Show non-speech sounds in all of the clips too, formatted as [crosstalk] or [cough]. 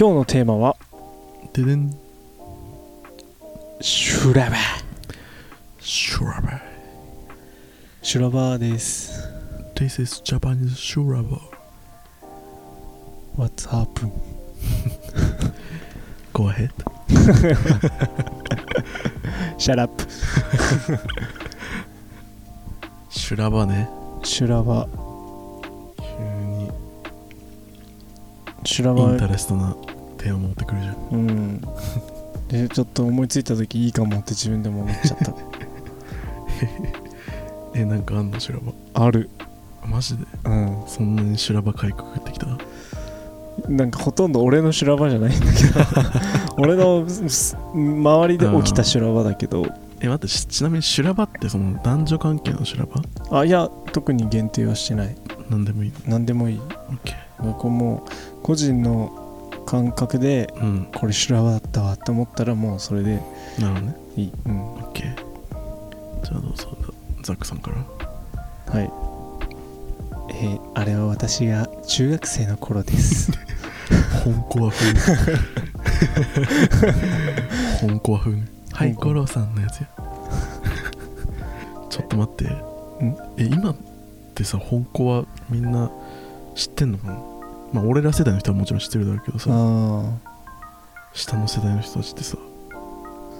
今日のテーマはででん。シュラバシュラバシュラバーです。This is Japanese シュラバ What's up? [laughs] Go ahead. [laughs] Shut up. シュラバね。シュラバ急に。シュラバインタレストなテーマ持ってくる。じゃんうん。でちょっと思いついた時いいかもって自分でも思っちゃった。[laughs] えなんかあんのシュラバある。マジで？うん。そんなにシュラバかいくぐってきた？なんかほとんど俺の修羅場じゃないんだけど。[laughs] 俺のす周りで起きた修羅場だけど。え待ってしちなみにシュラバってその男女関係のシュラバあいや特に限定はしてない。なんでもいい。何でもいい。オッケ僕も個人の感覚でーうん。これ修羅場だったわって思ったらもうそれでなるほどね。いい。うん。オッケーじゃあどうぞザックさんから。はい。えーあれは私が中学生の頃です。[laughs] 本コア風本コア風ねはい五郎さんのやつや。[laughs] ちょっと待って。え今ってさ本コアみんな知ってんのかな？まあ俺ら世代の人はもちろん知ってるだろうけどさ。あ下の世代の人たちってさ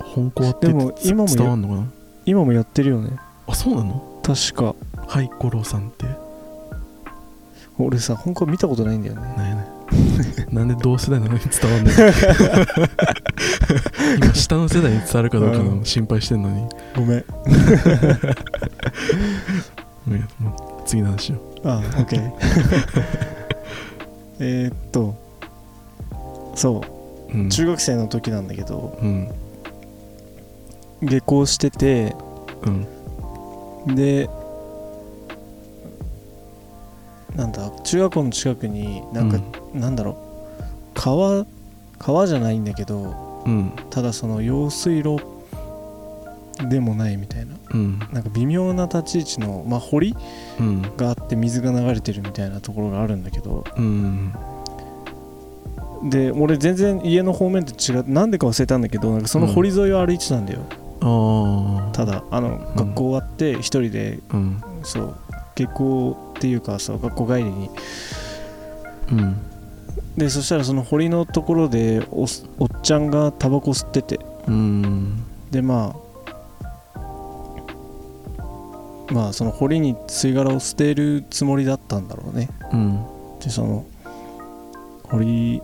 本コアってでもつ今も伝わんのかな？今もやってるよね。あそうなの？確か。はい五郎さんって。俺さ本校見たことないんだよね。なんやね。んなんで同世代なのに伝わんない [laughs] 今下の世代に伝わるかどうかの心配してんのに。ごめん。[laughs] 次の話よあオッケーえーっとそううん。中学生の時なんだけどうん。下校しててうん。でなんだ中学校の近くになんか、なんだろう川川じゃないんだけどうん。ただその用水路でもないみたいな。うん。なんか微妙な立ち位置の、まあ、堀うん。があって水が流れてるみたいなところがあるんだけど。うん。で俺全然家の方面と違ってなんでか忘れたんだけどなんかその堀沿いを歩いてたんだよ、ただあの学校終わって一人でうん。そう下校っていうかそう学校帰りに。うん。でそしたらその堀のところでおっおっちゃんがタバコ吸ってて。うん。でまあまあその堀に吸い殻を捨てるつもりだったんだろうね。うん。でその堀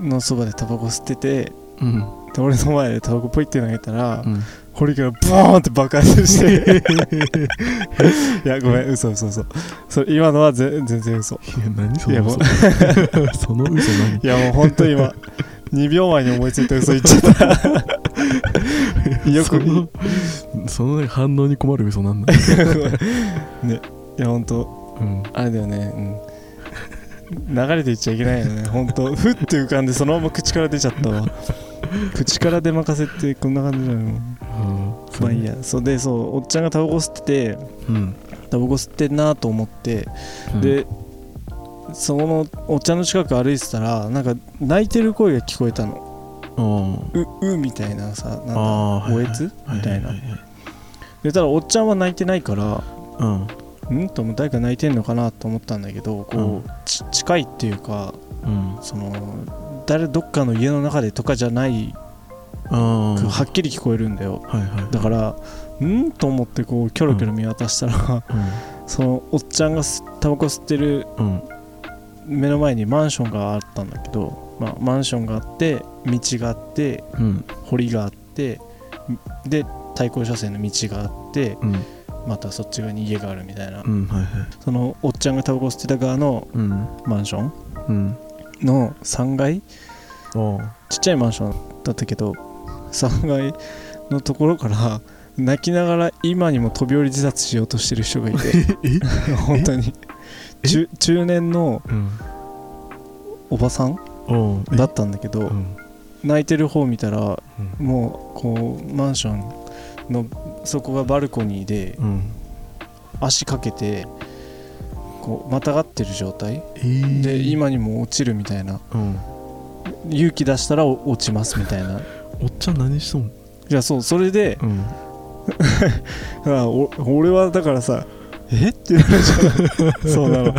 のそばでタバコ吸っててうん。で俺の前でタバコポイって投げたら、うん。堀からボーンって爆発していやごめん嘘嘘嘘。それ今のはぜ全然嘘。いや何その嘘。[laughs] その嘘何？いやもう本当今2秒前に思いついた嘘言っちゃったよくそのそ反応に困る嘘なんだ。[laughs] ね。いや本当うん。あれだよね。うん。流れていっちゃいけないよね。本当ふって浮かんでそのまま口から出ちゃったわ。口から出任せってこんな感じなのうん。まあいいや。そうでそうおっちゃんがタバコ吸っててうん。タバコ吸ってんなと思って、うん。でそのおっちゃんの近く歩いてたらなんか泣いてる声が聞こえたのううみたいなさなんあだーおえつ？みたいな。でただおっちゃんは泣いてないからうん。ん？とも誰か泣いてんのかなと思ったんだけどこう、ち近いっていうかうん。その誰どっかの家の中でとかじゃないはっきり聞こえるんだよ。だからん？と思ってこうキョロキョロ見渡したら、うん。[laughs] そのおっちゃんが吸タバコ吸ってるうん。目の前にマンションがあったんだけど、まあ、マンションがあって道があってうん。堀があってで対向車線の道があってうん。またそっち側に家があるみたいな、うんはいはい。そのおっちゃんがタバコ吸ってた側のうん。マンションうん。の3階ちっちゃいマンションだったけど3階のところから泣きながら今にも飛び降り自殺しようとしてる人がいて。[laughs] え？本当に。え？中中年のうん。おばさんだったんだけどうん。泣いてる方見たらうん。もうこうマンションのそこがバルコニーでうん。足かけてこうまたがってる状態。えー。で今にも落ちるみたいな。うん。勇気出したら落ちますみたいな。[laughs] おっちゃん何しとん？いやそうそれでうん。[laughs] 俺はだからさ「え？っ?」てなるじゃんそうなの。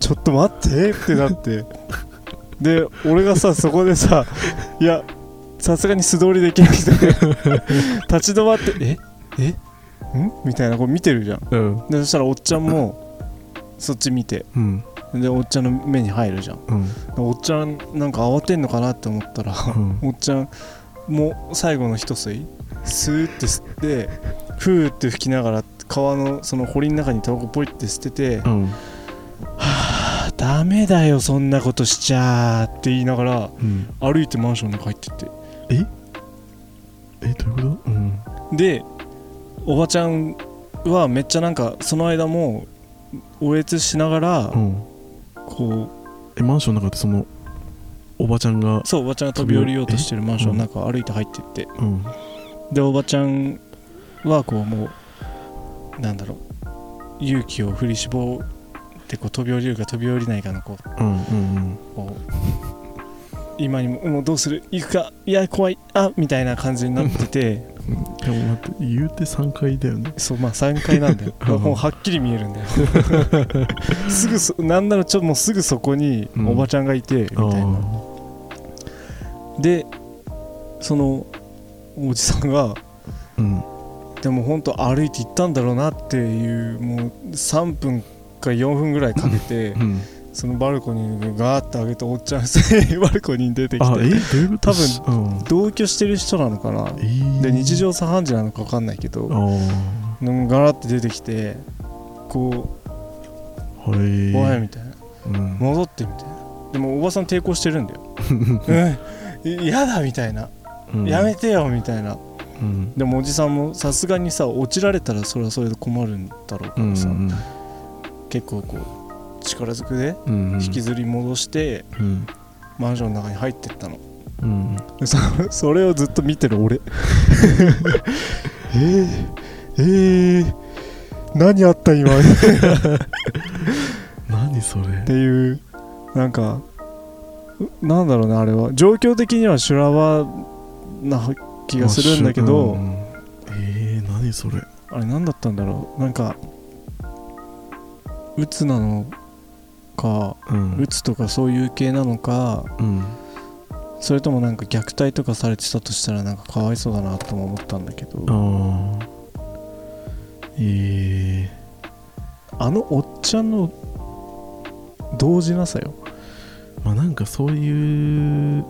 ちょっと待ってってなってで俺がさそこでさいやさすがに素通りできない人で [laughs] 立ち止まって「ええん?」みたいなこう見てるじゃん。うん。でそしたらおっちゃんもそっち見て。うん。でおっちゃんの目に入るじゃん。うん。でおっちゃんなんか慌てんのかなって思ったらうん。おっちゃんもう最後の一吸いスーって吸ってふーって吹きながら川のその堀の中にタバコポイって捨てて「うん。はあダメだよそんなことしちゃ」って言いながらうん。歩いてマンションの中入ってって。え？えどういうこと？うん。でおばちゃんはめっちゃなんかその間もおえつしながらうん。こえマンションの中でそのおばちゃんがうそうおばちゃんが飛び降りようとしてるマンションの中を歩いて入ってって。うん。でおばちゃんはこうもうなんだろう勇気を振り絞ってこう飛び降りるか飛び降りないかのこううんうんこう今にももうどうする？行くか？いや怖い。あみたいな感じになってて。うん。でも待って言うて3階だよね。そうまあ3階なんだよ。[laughs] うん。もうはっきり見えるんだよ。[laughs] すぐそなんならちょっともうすぐそこにうん。おばちゃんがいて、みたいな。でそのおじさんがうん。でも本当歩いて行ったんだろうなっていうもう3分か4分ぐらいかけてうん。そのバルコニーにガーッて上げておっちゃん [laughs] バルコニーに出てきて多分うん。同居してる人なのかな？えー。で日常茶飯事なのか分かんないけあどガラッて出てきてこはう「いおい」みたいな。うん「戻って」みたいな。でもおばさん抵抗してるんだよ「[laughs] うん。嫌だ」みたいな。うん「やめてよ」みたいな。うん。でもおじさんもさすがにさ落ちられたらそれはそれで困るんだろうかうんらさ結構こう力ずくでうん引きずり戻してうん。マンションの中に入ってったの。うんでそ [laughs] それをずっと見てる俺。[laughs] えー、えー、何あった今？っ [laughs] 何それ？ていうなんかうなんだろうねあれは。状況的には修羅場な気がするんだけど、うんうん。えー、何それ？あれ何だったんだろう？なんか鬱なのかうん。鬱とかそういう系なのかうん。それともなんか虐待とかされてたとしたらなんかかわいそうだなとも思ったんだけど。えあのおっちゃんの動じなさよ。ー、まあなんかそういう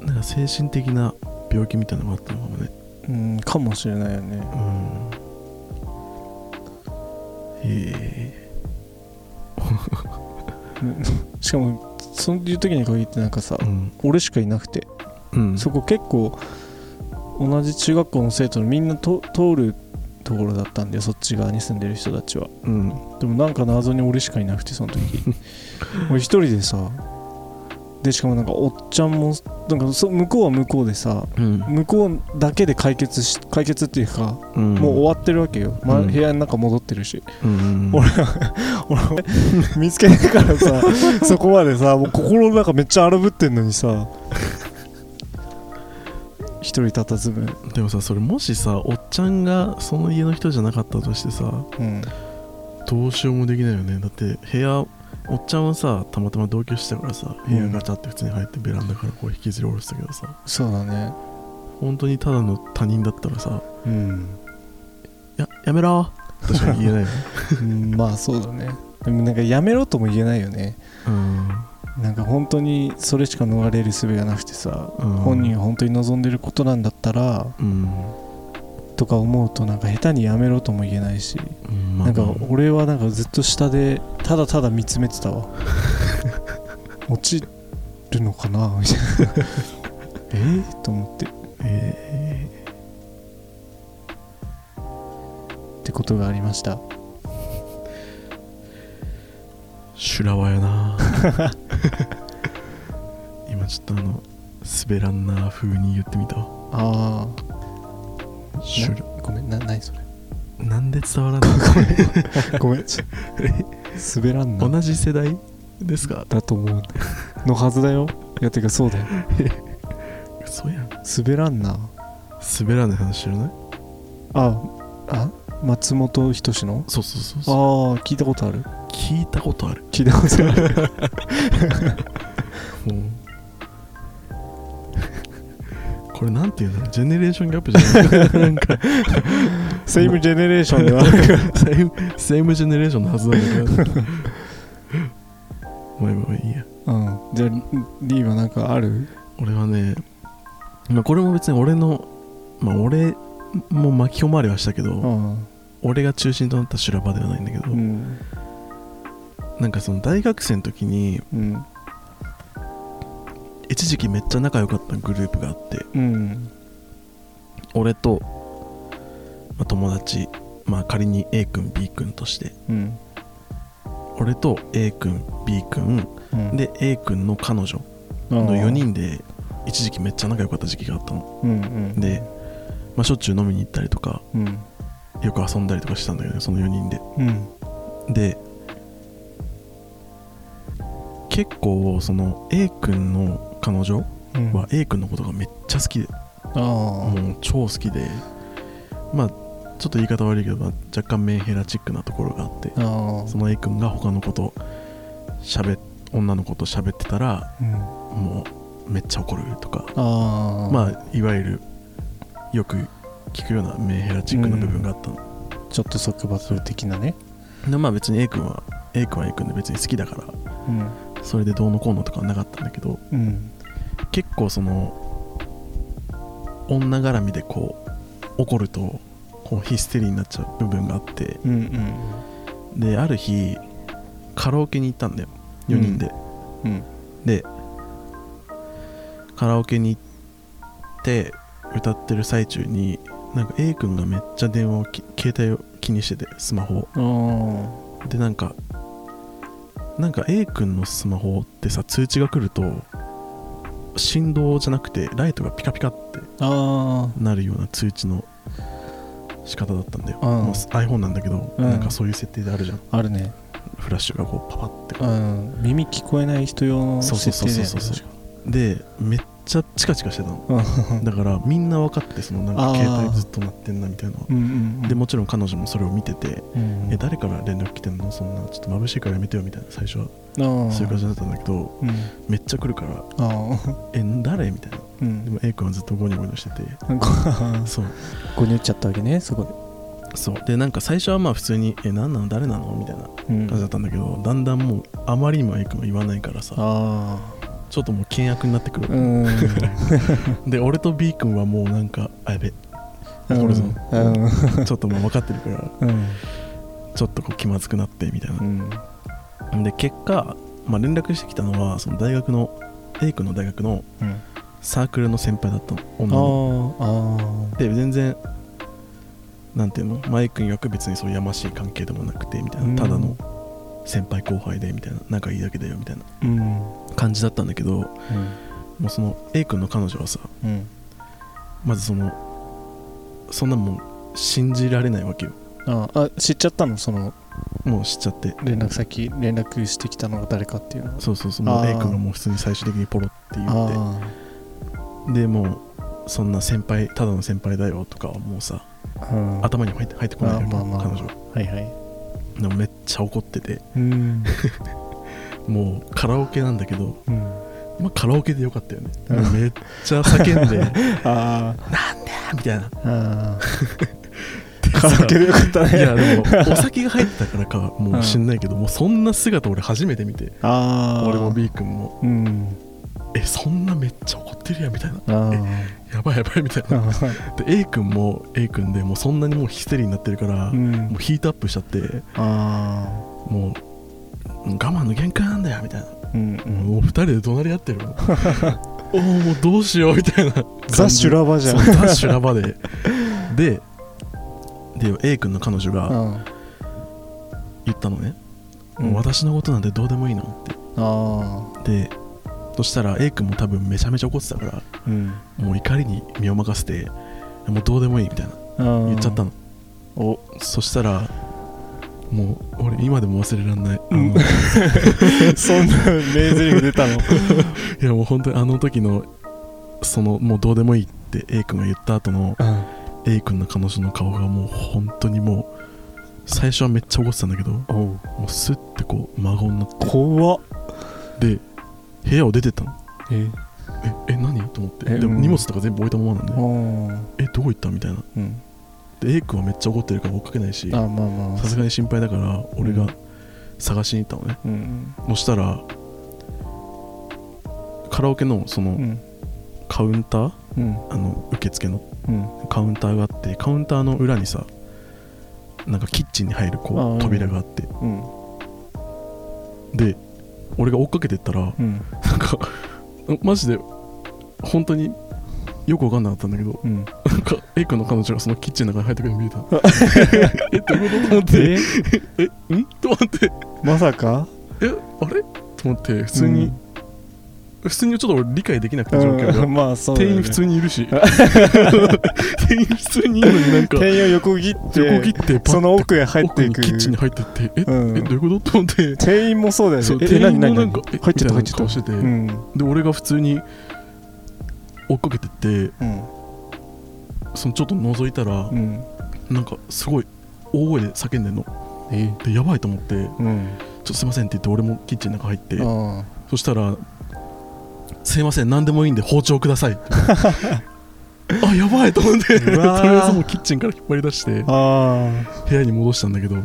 なんか精神的な病気みたいなのもあったのかもね。うんかもしれないよね。うん。え [laughs] しかもそういう時に限ってなんかさー、うん。俺しかいなくて。うん。そこ結構同じ中学校の生徒のみんなと通るところだったんだよそっち側に住んでる人たちは。うん。でもなんか謎に俺しかいなくてその時。[laughs] 俺一人でさでしかもなんかおっちゃんもなんかそ向こうは向こうでさうん。向こうだけで解決し解決っていうか、うん。もう終わってるわけよ、まうん。部屋の中戻ってるし。うんうん俺俺見つけてからさ [laughs] そこまでさもう心の中めっちゃ荒ぶってんのにさ一人佇むでもさそれもしさおっちゃんがその家の人じゃなかったとしてさうん。どうしようもできないよね。だって部屋おっちゃんはさたまたま同居してたからさ部屋ガチャって普通に入ってベランダからこう引きずり下ろしたけどさ。そうだね。本当にただの他人だったらさうん、「ややめろ!」としか言えないよね。[laughs] うん、まあそうだね。でもなんかやめろとも言えないよね。うん。なんか本当にそれしか逃れる術がなくてさ、うん。本人が本当に望んでることなんだったらうんとか思うとなんか下手にやめろとも言えないし、うんまあ。なんかまあ俺はなんかずっと下でただただ見つめてたわ。[laughs] 落ちるのかな？みたいな。え？ー、と思って。えってことがありました。ー、修羅場やな。[laughs] 今ちょっとあの滑らんな風に言ってみたわ。ああごめんな何それ？なんで伝わらないごめん。ちょ [laughs] 滑らんな。同じ世代ですか？だと思う。のはずだよ。いやてかそうだよ。[laughs] 嘘やん。滑らんな。滑らない話知らない？ああ？松本人志の？そうそうそうあそう。あ聞いたことある。聞いたことある。聞いたことある。[laughs] もうこれなんていうんだろう。ジェネレーションギャップじゃない。なんか。セイムジェネレーションではセイムセイムジェネレーションのはずなんだけど。まあまあいいや。うん。じゃあリーはなんかある？俺はねまあこれも別に俺のまあ俺も巻き込まれはしたけど、うん。俺が中心となった修羅場ではないんだけど、うん。なんかその大学生の時にうん一時期めっちゃ仲良かったグループがあってうん俺と、まあ、友達まあ仮に A 君 B 君としてうん俺と A 君 B 君うん。で A 君の彼女の4人で一時期めっちゃ仲良かった時期があったの。うんうんで、まあ、しょっちゅう飲みに行ったりとかうん。よく遊んだりとかしてたんだけどねその4人で。うん。で結構その A 君の彼女うん。は A 君のことがめっちゃ好きで。あもう超好きで。まあちょっと言い方悪いけど、まあ若干メンヘラチックなところがあってその A 君が他の子と喋っ女の子と喋ってたらうん。もうめっちゃ怒るとか。まあいわゆるよく聞くようなメンヘラチックな部分があったの、ちょっと束縛的なね。でまあ別に A 君は A 君は A 君で別に好きだからうん。それでどうのこうのとかはなかったんだけどうん結構その女絡みでこう怒るとこうヒステリーになっちゃう部分があって。うんうんである日カラオケに行ったんだよ。4人で、うん。でカラオケに行って歌ってる最中になんか A 君がめっちゃ電話をき携帯を気にしててスマホを。あでなんかなんか A 君のスマホってさ通知が来ると振動じゃなくてライトがピカピカってなるような通知の仕方だったんだよ、うん。iPhone なんだけど、うん。なんかそういう設定であるじゃん。ああるね。フラッシュがこうパパってこう。うん。耳聞こえない人用のそうそう設そうそうそう。でめっちゃチカチカしてたの。だからみんな分かってそのなんか携帯ずっと鳴ってんなみたいな。うんうんうん。でもちろん彼女もそれを見てて、うんえ誰から連絡来てんの？そんなちょっと眩しいからやめてよみたいな最初。はそういう感じだったんだけどうん。めっちゃ来るから [laughs] え誰？みたいな。うん。でも A 君はずっとゴニョゴニョしてて。ご [laughs] そう。ごにょっちゃったわけねそこそう。でなんか最初はまあ普通に「え何なの？誰なの?」みたいなでうん。感じだったんだけどだんだんもうあまりにも A 君が言わないからさ。あちょっともう険悪になってくるで俺と B 君はもうなんかあやべ。怒るぞ。うん。ちょっともう分かってるからうん。ちょっとこう気まずくなってみたいな。うん。で結果、まあ、連絡してきたのはその大学の A 君の大学のうん。サークルの先輩だったの。あ女のああで全然なんていうの？マイ君曰く別にそういうやましい関係でもなくてみたいうん。なただの先輩後輩でみたいな。仲いいだけだよみたいな。うん感じだったんだけどもうその A 君の彼女はさうん。まずそのそんなもん信じられないわけよ。ああ知っちゃったの？そのもう知っちゃって。連絡先連絡してきたのが誰かっていうのは？そうそうそうもう A 君がもう普通に最終的にポロって言って。あでもうそんな先輩ただの先輩だよとかはもうさあうん。頭に入って入ってこないわけまあまあまあ。彼女。ははいはい。でもめっちゃ怒ってて。うん [laughs] もうカラオケなんだけど、うん。まあ、カラオケでよかったよね、めっちゃ叫んで [laughs] あみたいな。[laughs] カラオケでよかったね。いやでもお酒が入ってたからかもう知んないけど、もうそんな姿俺初めて見て俺も B 君も。うん。えそんなめっちゃ怒ってるやんみたいな。あやばいやばいみたいな。あで A 君も A 君でもうそんなにもうヒステリーになってるから、うん。もうヒートアップしちゃってあもう我慢の限界なんだよみたいな、ーうんうん。もう二人で怒鳴り合ってる。[laughs] おおもうどうしようみたいな。ザ・修羅場じゃん。ザ・修羅場で。でで A 君の彼女がうん。言ったのね、うん。私のことなんてどうでもいいの？ってあでそしたら A 君も多分めちゃめちゃ怒ってたからあうん。もう怒りに身を任せてもうどうでもいいみたいな。言言っちゃったの。お。そしたらもう俺今でも忘れられない、うん。[laughs] そんな名台詞出たの？[laughs] いやもう本当にあの時のそのもうどうでもいいって A 君が言った後のうん。A 君の彼女の顔がもう本当にもう最初はめっちゃ怒ってたんだけどもおう。うスッてこう孫になって。怖っ。で部屋を出てったの。え？ええ何？と思って。でも荷物とか全部置いたままなんで、えどこ行った？みたいな。うんで A 君はめっちゃ怒ってるから追っかけないしあまあまあ。さすがに心配だから俺がうん。探しに行ったのね、うん。そしたらカラオケのそのうん。カウンター、うん。あの受付のうん。カウンターがあってカウンターの裏にさなんかキッチンに入るこあうん。う扉があって。うん。で俺が追っかけてったらうん。なんかマジで本当によく分かんなかったんだけどうんなんか A 君の彼女がそのキッチンの中に入ってくるの見えた。[laughs] えどういうことと思って。ええんと思って。まさか？えあれ？と思って。普通に、普通にちょっと俺理解できなくて状況が、うん。[laughs] まあそうだよね。店員普通にいるし。[laughs] 店員普通にいるのになんか。店員を横切って横切ってパッその奥へ入っ奥ていく。にキッチンに入ってって。え,、うん。えどういうことと思って。店員もそうだよそう店員もなんかえ入っちゃった入っちゃっ顔してて、うん。で俺が普通に追っかけてって。うんそのちょっと覗いたら、うん。なんかすごい大声で叫んでんの。えでやばいと思ってうん。ちょっとすいませんって言って俺もキッチンの中入ってあそしたら「すいません何でもいいんで包丁ください」[laughs] あやばいと思ってとりあえずもうキッチンから引っ張り出してあ部屋に戻したんだけど。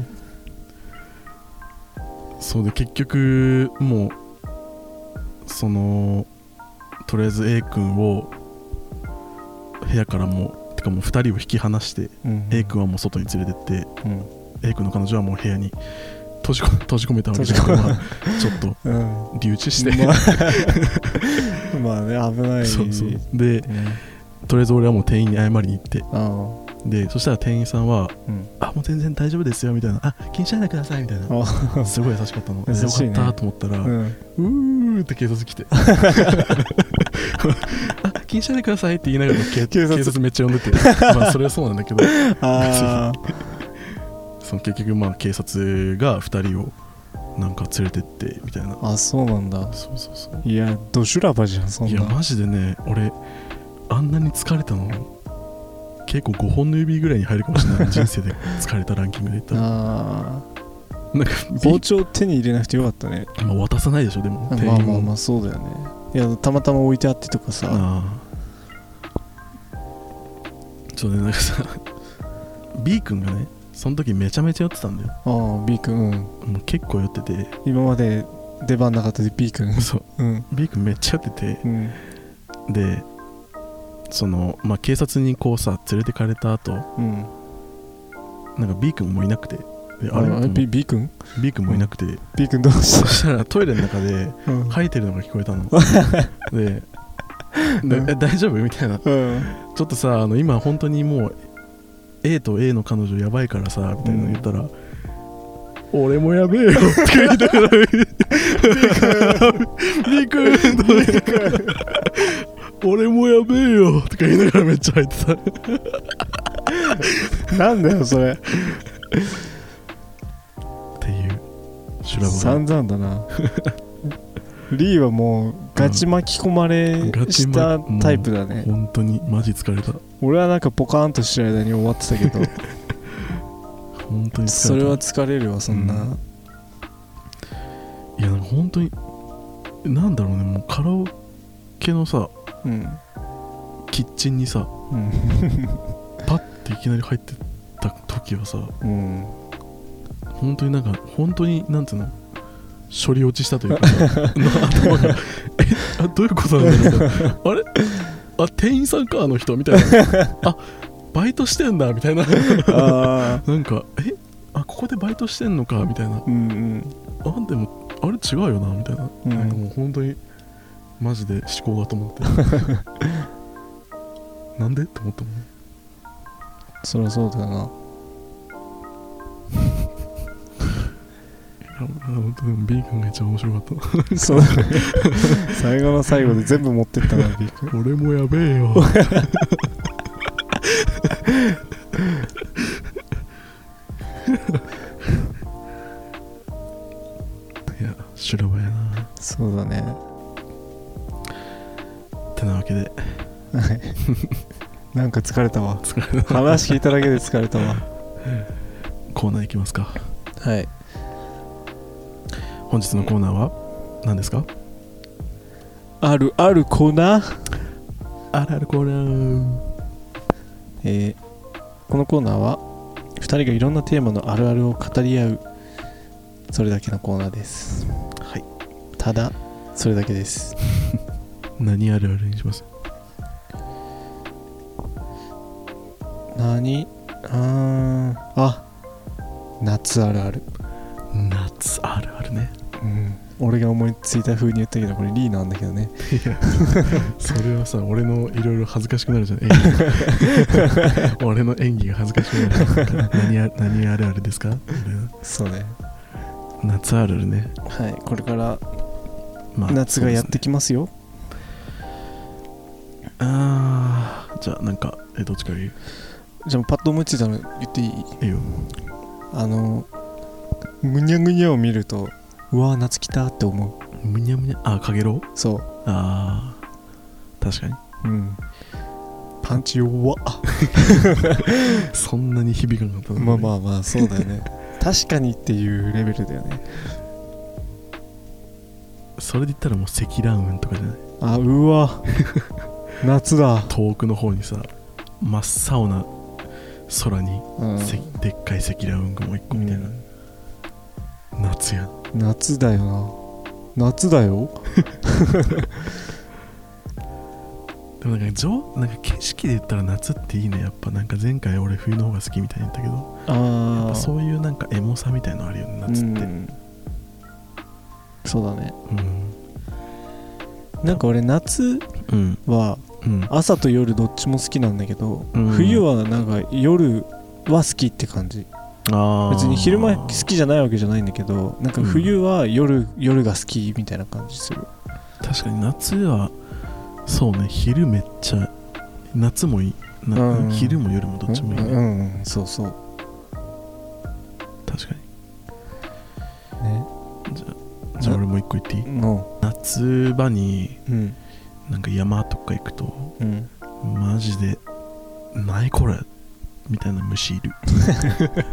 そうで結局もうそのとりあえず A 君を部屋からもうてかもう2人を引き離してうん。A 君はもう外に連れてってうん。A 君の彼女はもう部屋に閉じこ閉じ込めたわけじゃなちょっとうん。留置して、まあ [laughs] まあね危ない。そうそう。でね。とりあえず俺はもう店員に謝りに行って。あでそしたら店員さんはあうん「あもう全然大丈夫ですよ」みたいな「あ気にしないでください」みたいな。あすごい優しかったの。ね。よかったと思ったら、うん。うーって警察来て。あ [laughs] [laughs] 気にしないでくださいって言いながら警 [laughs] 警察。めっちゃ呼んでて。[laughs] まあそれはそうなんだけど。あ [laughs] その結局まあ警察が2人をなんか連れてってみたいな。ああそうなんだ。そうそうそう。いやド修羅場じゃんそんな。いやマジでね俺あんなに疲れたの結構5本の指ぐらいに入るかもしれない。人生で疲れたランキングで言ったら。あなんかあ包丁手に入れなくてよかったね。まあ渡さないでしょでも。まあまあまあそうだよねいやたまたま置いてあってとかさ。ああ。そうねなんかさ [laughs] B 君がねその時めちゃめちゃ酔ってたんだよ。ああ B 君うん。もう結構酔ってて。今まで出番なかったで B 君。そう。うん。B 君めっちゃ酔ってて。うん。でそのまあ警察にこうさ連れてかれた後うん。なんか B 君もいなくてでああれと思って B, B 君？B 君もいなくて、B 君どうしそしたらトイレの中でたうん。吐いてるのが聞こえたの。[laughs] ででえ大丈夫？みたいな。うん。ちょっとさあの今本当にもう A と A の彼女やばいからさみたいなの言ったら、俺もやべえよ。って言いながら B 君。俺もやべえよ。とか言いながらめっちゃ入ってた。っなんだよそれ修羅場散々だな。リーはもうガチ巻き込まれガチしたまタイプだね。本当にマジ疲れた。俺はなんかポカーンとしてる間に終わってたけど。[laughs] 本当に疲れた。それは疲れるわそんな、うん。いや本当になんだろうね。もうカラオケのさうん。キッチンにさうん。パッていきなり入ってった時はさうん本当になんか本当になんていうの？処理落ちしたというか。の頭がえあどういうことなんだろう [laughs] あれ？あ店員さんかあの人みたいな。あバイトしてんだみたいな。あなんかえ？あここでバイトしてんのかみたいな。うんうん。あでもあれ違うよなみたいな,、うん。なんかもう本当にマジで思考が止まって。[laughs] なんで？って思ったもんそりゃそうだよな本当に B 君が一番面白かった。[laughs] そう。最後の最後で全部持ってったなびっくり俺もやべえよ。[laughs] いや修羅場やな。そうだね。てなわけで。はい。なんか疲れたわ。話聞いただけで疲れたわ。コーナーいきますか。はい本日のコーナーは何ですか？あるあるコーナー？あるあるコーナー。えーこのコーナーは2人がいろんなテーマのあるあるを語り合うそれだけのコーナーです。はい。ただそれだけです。[laughs] 何あるあるにします？何？あー。あ夏あるある。夏あるあるねうん。俺が思いついた風に言ったけどこれリーなんだけどね。いやそれはさ俺のいろいろ恥ずかしくなるじゃん。演技 [laughs] 俺の演技が恥ずかしくなる。何あ何あるあるですか？そうね。夏あるあるね、はいこれからま夏がやってきますよ。あーじゃあなんかえどっちから言う？じゃあパッと思いついたの言っていい？いいよ。あのぐにゃぐにゃを見るとうわー夏来たって思う。むにゃむにゃ。あかげろう？そあー確かに。ううん。パンチ弱。っ [laughs] そんなに響かなかったまあまあまあそうだよね。[laughs] 確かにっていうレベルだよね。それで言ったらもう積乱雲とかじゃない？あうわ。夏だ、遠くの方にさ真っ青な空に、うん。せでっかい積乱雲雲一個みたいな、夏やん夏だよな。夏だよ。[laughs] でもなんか上なんか景色で言ったら夏っていいね。やっぱなんか前回俺冬の方が好きみたいに言ったけど。ああぱそういうなんかエモさみたいのあるよね夏って。うん。そうだね。うん。なんか俺夏うん。はうん。朝と夜どっちも好きなんだけど、うん。冬はなんか夜は好きって感じ別に昼間好きじゃないわけじゃないんだけどなんか冬は夜、夜が好きみたいな感じする。確かに夏はそうね昼めっちゃ夏もいい。な、うん。昼も夜もどっちもいいね、うん、うん、そうそう。確かね。にじゃあじゃあ俺もう一個言っていい？の夏場にうん。なんか山とか行くとうん。マジで「何これ?」みたいな虫いる。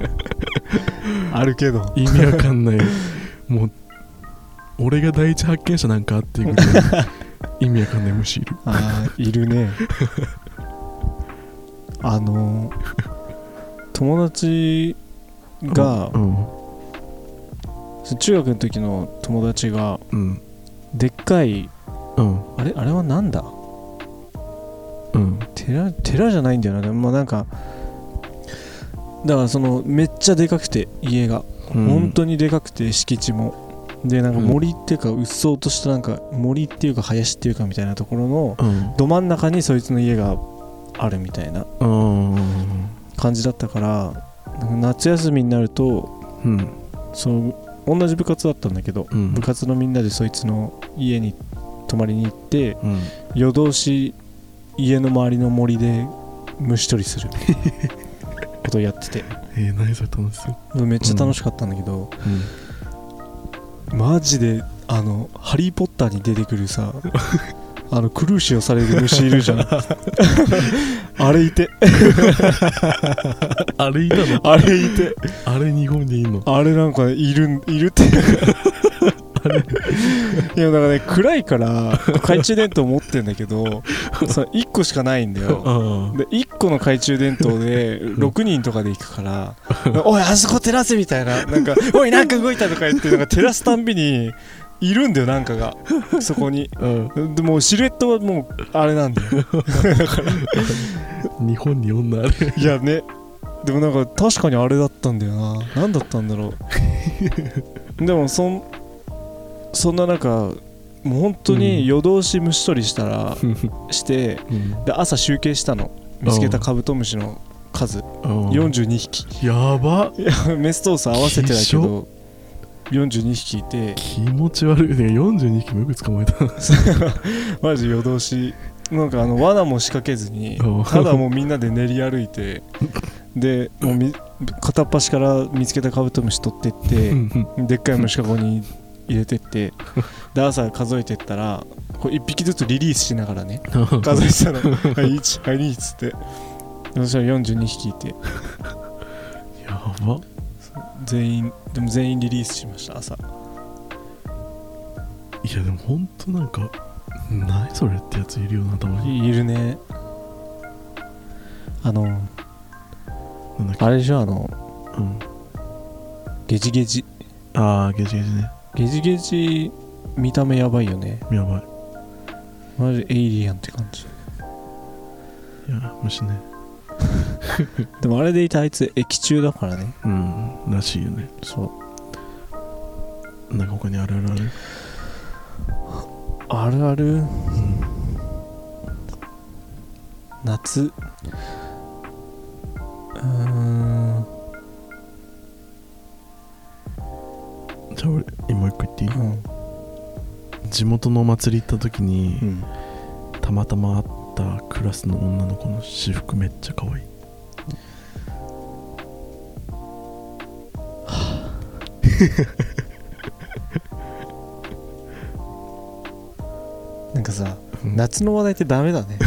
[laughs] あるけど。意味わかんない。もう俺が第一発見者なんかっていうぐらい意味わかんない虫いる。あーいるね。[laughs] あの友達が、うん。中学の時の友達がうん。でっかいうん。あれ？あれはなんだ？うん。寺寺じゃないんだよな。でもまあなんかだからそのめっちゃでかくて家が、うん。本当にでかくて敷地も。でなんか森っていうかうっそうとしたなんか森っていうか林っていうかみたいなところのうん。ど真ん中にそいつの家があるみたいなうん。感じだったから夏休みになるとうん。その同じ部活だったんだけど、うん。部活のみんなでそいつの家に泊まりに行ってうん。夜通し家の周りの森で虫取りする [laughs] ことをやってて。えー、何それ楽しそう。めっちゃ楽しかったんだけど、うんマジであの「ハリー・ポッター」に出てくるさあのクルーシをされる虫いるじゃん。[laughs] あれいて。[laughs] あれいたの？あれいて。あれ日本でいいの？あれなんかいるいるって。あ [laughs] いやだからね暗いから懐中電灯持ってんだけど [laughs] その1個しかないんだよ。あで1個の懐中電灯で6人とかで行くから「おいあそこ照らせ」みたいななんか「[laughs] おいなんか動いた」とか言ってなんか照らすたんびにいるんだよなんかが。そこに。うん。でもうシルエットはもうあれなんだよ。日本に女ある。いやね。でもなんか確かにあれだったんだよな。何だったんだろう。でもそんそんな中もう本当に夜通し虫取りしたら、[laughs] してうん。で朝集計したの。見つけたカブトムシの数。うん。42匹。やば。[laughs] メスとオス合わせてだけど42匹いて。気持ち悪い。ね42匹もよく捕まえた。[laughs] マジ夜通し。なんかあの罠も仕掛けずにうん。ただもうみんなで練り歩いてでもうみ片っ端から見つけたカブトムシ取ってってでっかい虫かごに入れてって [laughs] で朝数えてったらこう1匹ずつリリースしながらね [laughs] 数えてたの。はい1はい2っつって。そしたら42匹いて。やば。全員でも全員リリースしました朝。いやでもほんとなんか何それってやついるよなたまに。いるね。あのあれでしょあのうん。ゲジゲジ。ああゲジゲジねゲジゲジ見た目やばいよね。やばい。マジエイリアンって感じ。いや虫ね。[laughs] でもあれでいたあいつ液中だからね。うんらしいよね。そう。なんか他にあるあるある？あるある？うん。夏。うーんじゃあ俺今一個言っていい？うん。地元のお祭り行った時に、うん。たまたま会ったクラスの女の子の私服めっちゃ可愛い。[laughs] なんかさうん。夏の話題ってダメだね。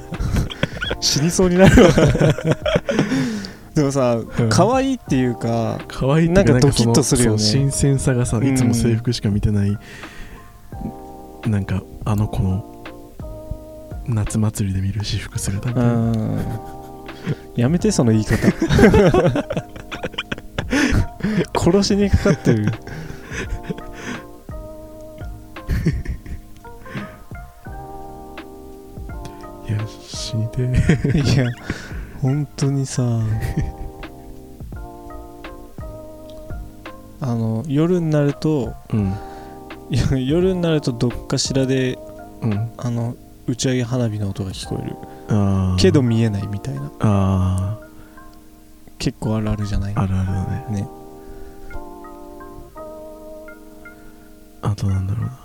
[laughs] 死にそうになるわでもさん。可愛いっていうか可愛いなんかドキッとするよね。新鮮さがさうんいつも制服しか見てない、なんかあの子の夏祭りで見る私服姿みたいな。うん。やめてその言い方。[laughs] 殺しにかかってる。いや死にてえ。いや本当にさ。[laughs] あの夜になるとうん。[laughs] 夜になるとどっかしらでうん。あの打ち上げ花火の音が聞こえる。けど見えないみたいな。あ結構あるあるじゃない？ーあるあるだね。ね。あとなんだろうな。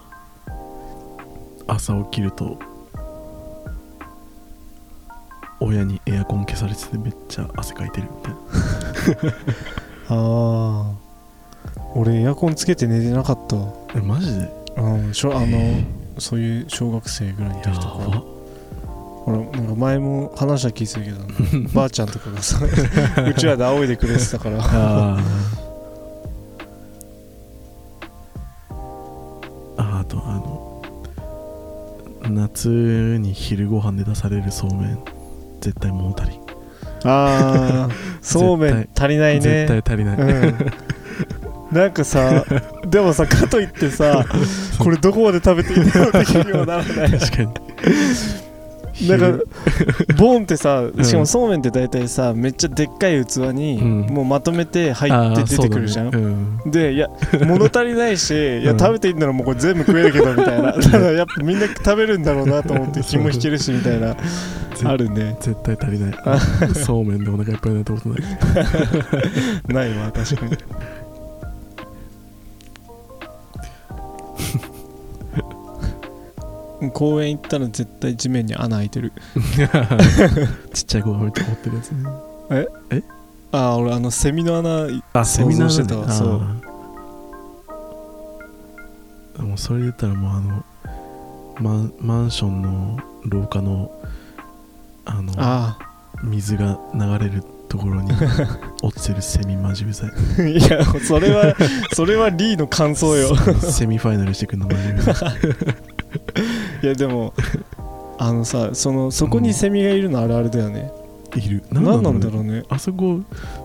朝起きると親にエアコン消されててめっちゃ汗かいてるみたいな。ああ俺エアコンつけて寝てなかったわ。えマジで？うんしょあのそういう小学生ぐらいのや時とか。ば。ほらなんか前も話した気するけどばあちゃんとかがさ [laughs] うちわで仰いでくれてたから。あー。ああとあの夏に昼ご飯で出されるそうめん絶対物足りん。ああ [laughs] そうめん足りないね。絶対足りない、うん。なんかさ [laughs] でもさかといってさこれどこまで食べていいんだろうって気にはならない。確かになんか [laughs] ボンってさん。しかもそうめんって大体さめっちゃでっかい器にうん。もうまとめて入って出てくるじゃん、でいや物足りないし [laughs] いやうん。食べていいんならもうこれ全部食えるけどみたいな。[laughs] ただやっぱみんな食べるんだろうなと思って気も引けるしみたいなぜあるね。絶対足りない。そうめんでお腹いっぱいになったことない。ないわ確かに公園行ったら絶対地面に穴開いてる。[laughs] ちっちゃい子がめってるやつね。ああ俺あのセミの穴あセミナーしてたわ。そう。うもうそれで言ったらもうあのマンマンションの廊下のあのあ水が流れるところに [laughs] 落ちてるセミマジうざいいやそれはそれはリーの感想よ。セミファイナルしてくんのマジうざいいやでもあのさそのそこにセミがいるのあるあるだよね、いる。何なんだろうね。あそこ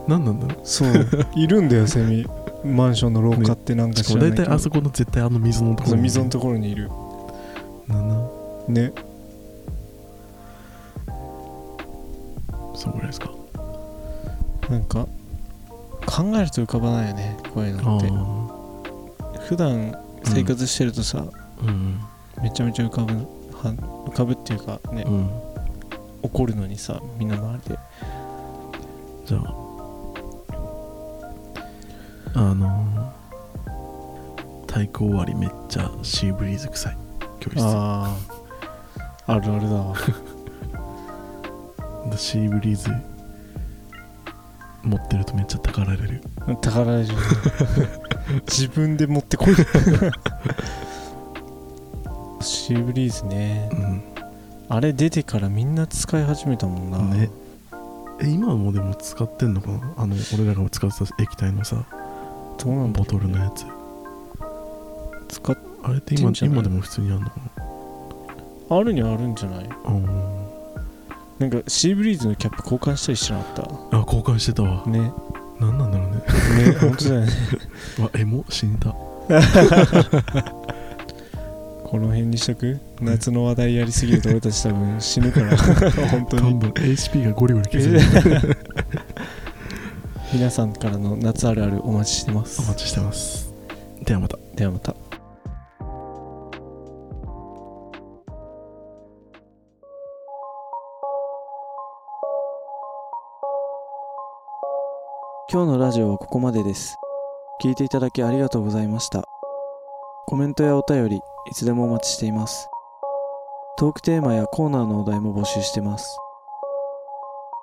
何なんだろう。そう。いるんだよ [laughs] セミ。マンションの廊下ってなんか知らないけど。体あそこの絶対あの水のところ溝のところにいる。なんなね。そうぐらいですか。なんか考えると浮かばないよねこういうのって。あ普段生活してるとさ、あうんめちゃめちゃ浮かぶは浮かぶっていうかね、うん。怒るのにさみんな周りで。じゃああのー、体育終わりめっちゃシーブリーズ臭い。教室。あああるあるだわ。で [laughs] シーブリーズ持ってるとめっちゃたかられる。宝られる。[laughs] 自分で持ってこいシーブリーズね。うん。あれ出てからみんな使い始めたもんな。ね。え今もでも使ってんのかな？あの俺らが使ってた液体のさどうなんだボトルのやつ。使っあれって今今でも普通にあんのかあるにはあるんじゃない？なうん。なんかシーブリーズのキャップ交換したりしなかっあ交換してたわ。たね。何なんだろうね。ね本当だよね。[laughs] わエモ死んだ [laughs] この辺にしとく？夏の話題やりすぎると俺たち多分死ぬから。[laughs] 本当に。どんどん HP がゴリゴリ削れる。[laughs] 皆さんからの夏あるあるお待ちしてます。お待ちしてます。ではまた。ではまた。今日のラジオはここまでです。聞いていただきありがとうございました。コメントやお便りいつでもお待ちしています。トークテーマやコーナーのお題も募集してます。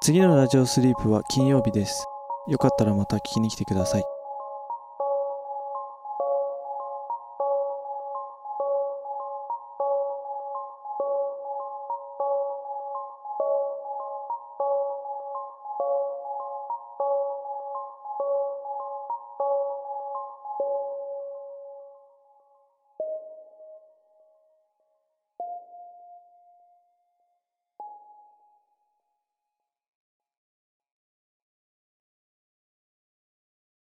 次のラジオスリープは金曜日です。よかったらまた聞きに来てください。